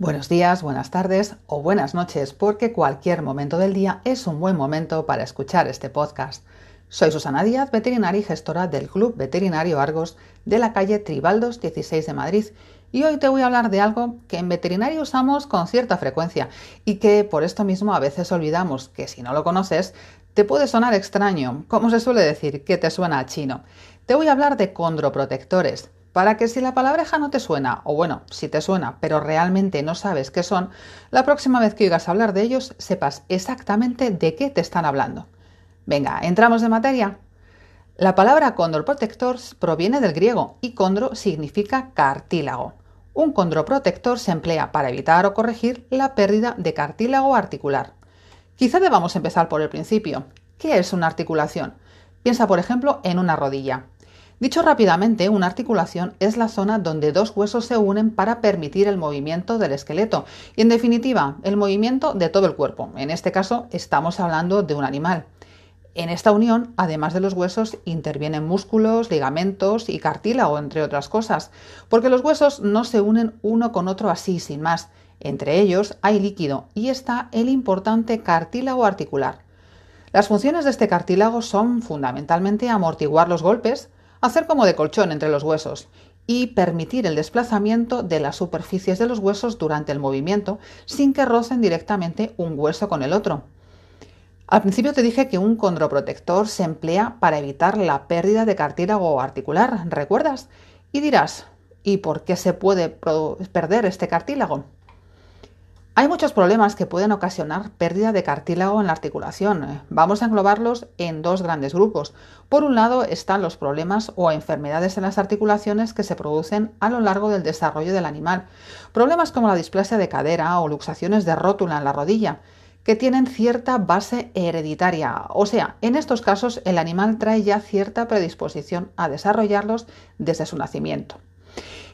Buenos días, buenas tardes o buenas noches, porque cualquier momento del día es un buen momento para escuchar este podcast. Soy Susana Díaz, veterinaria y gestora del Club Veterinario Argos de la calle Tribaldos 16 de Madrid, y hoy te voy a hablar de algo que en veterinario usamos con cierta frecuencia y que por esto mismo a veces olvidamos que si no lo conoces te puede sonar extraño, como se suele decir, que te suena a chino. Te voy a hablar de condroprotectores para que si la palabreja no te suena, o bueno, si te suena, pero realmente no sabes qué son, la próxima vez que oigas hablar de ellos sepas exactamente de qué te están hablando. Venga, entramos en materia. La palabra condroprotector proviene del griego y condro significa cartílago. Un condroprotector se emplea para evitar o corregir la pérdida de cartílago articular. Quizá debamos empezar por el principio. ¿Qué es una articulación? Piensa, por ejemplo, en una rodilla. Dicho rápidamente, una articulación es la zona donde dos huesos se unen para permitir el movimiento del esqueleto y, en definitiva, el movimiento de todo el cuerpo. En este caso, estamos hablando de un animal. En esta unión, además de los huesos, intervienen músculos, ligamentos y cartílago, entre otras cosas, porque los huesos no se unen uno con otro así, sin más. Entre ellos hay líquido y está el importante cartílago articular. Las funciones de este cartílago son fundamentalmente amortiguar los golpes, hacer como de colchón entre los huesos y permitir el desplazamiento de las superficies de los huesos durante el movimiento sin que rocen directamente un hueso con el otro. Al principio te dije que un condroprotector se emplea para evitar la pérdida de cartílago articular, ¿recuerdas? Y dirás, ¿y por qué se puede perder este cartílago? Hay muchos problemas que pueden ocasionar pérdida de cartílago en la articulación. Vamos a englobarlos en dos grandes grupos. Por un lado están los problemas o enfermedades en las articulaciones que se producen a lo largo del desarrollo del animal. Problemas como la displasia de cadera o luxaciones de rótula en la rodilla que tienen cierta base hereditaria. O sea, en estos casos el animal trae ya cierta predisposición a desarrollarlos desde su nacimiento.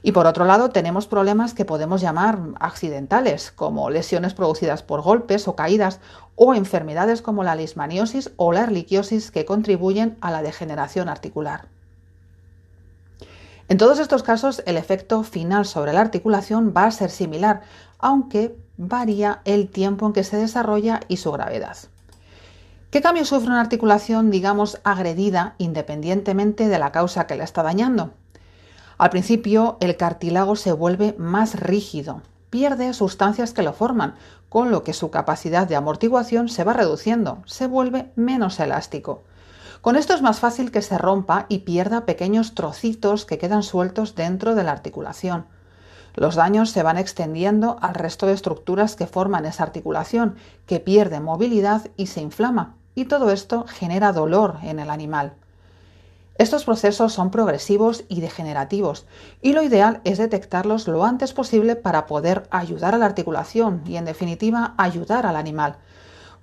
Y por otro lado, tenemos problemas que podemos llamar accidentales, como lesiones producidas por golpes o caídas, o enfermedades como la lismaniosis o la erliquiosis que contribuyen a la degeneración articular. En todos estos casos, el efecto final sobre la articulación va a ser similar, aunque varía el tiempo en que se desarrolla y su gravedad. ¿Qué cambio sufre una articulación, digamos, agredida independientemente de la causa que la está dañando? Al principio el cartílago se vuelve más rígido, pierde sustancias que lo forman, con lo que su capacidad de amortiguación se va reduciendo, se vuelve menos elástico. Con esto es más fácil que se rompa y pierda pequeños trocitos que quedan sueltos dentro de la articulación. Los daños se van extendiendo al resto de estructuras que forman esa articulación, que pierde movilidad y se inflama, y todo esto genera dolor en el animal. Estos procesos son progresivos y degenerativos y lo ideal es detectarlos lo antes posible para poder ayudar a la articulación y en definitiva ayudar al animal.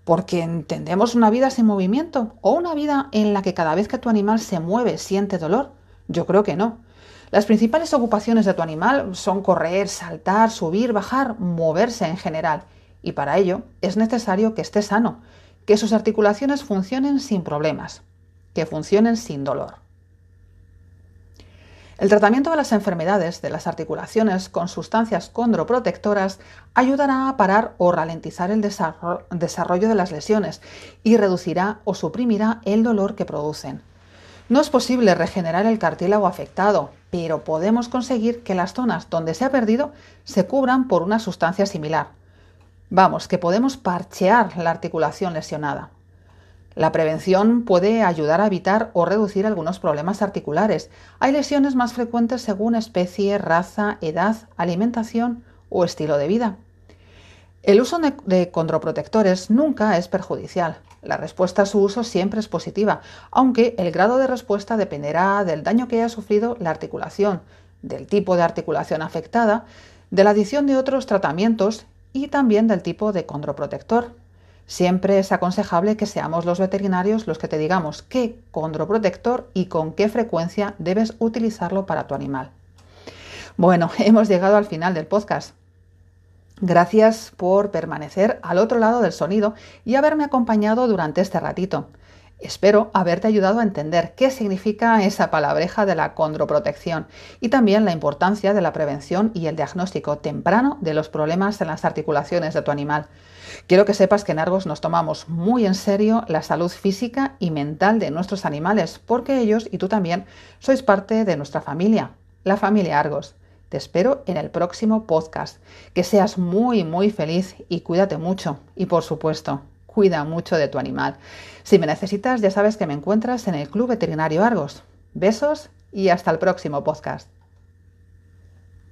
Porque entendemos una vida sin movimiento o una vida en la que cada vez que tu animal se mueve siente dolor. Yo creo que no. Las principales ocupaciones de tu animal son correr, saltar, subir, bajar, moverse en general. Y para ello es necesario que esté sano, que sus articulaciones funcionen sin problemas, que funcionen sin dolor. El tratamiento de las enfermedades de las articulaciones con sustancias condroprotectoras ayudará a parar o ralentizar el desarrollo de las lesiones y reducirá o suprimirá el dolor que producen. No es posible regenerar el cartílago afectado, pero podemos conseguir que las zonas donde se ha perdido se cubran por una sustancia similar. Vamos, que podemos parchear la articulación lesionada. La prevención puede ayudar a evitar o reducir algunos problemas articulares. Hay lesiones más frecuentes según especie, raza, edad, alimentación o estilo de vida. El uso de condroprotectores nunca es perjudicial. La respuesta a su uso siempre es positiva, aunque el grado de respuesta dependerá del daño que haya sufrido la articulación, del tipo de articulación afectada, de la adición de otros tratamientos y también del tipo de condroprotector. Siempre es aconsejable que seamos los veterinarios los que te digamos qué condroprotector y con qué frecuencia debes utilizarlo para tu animal. Bueno, hemos llegado al final del podcast. Gracias por permanecer al otro lado del sonido y haberme acompañado durante este ratito. Espero haberte ayudado a entender qué significa esa palabreja de la condroprotección y también la importancia de la prevención y el diagnóstico temprano de los problemas en las articulaciones de tu animal. Quiero que sepas que en Argos nos tomamos muy en serio la salud física y mental de nuestros animales, porque ellos y tú también sois parte de nuestra familia, la familia Argos. Te espero en el próximo podcast. Que seas muy, muy feliz y cuídate mucho. Y por supuesto, cuida mucho de tu animal. Si me necesitas, ya sabes que me encuentras en el Club Veterinario Argos. Besos y hasta el próximo podcast.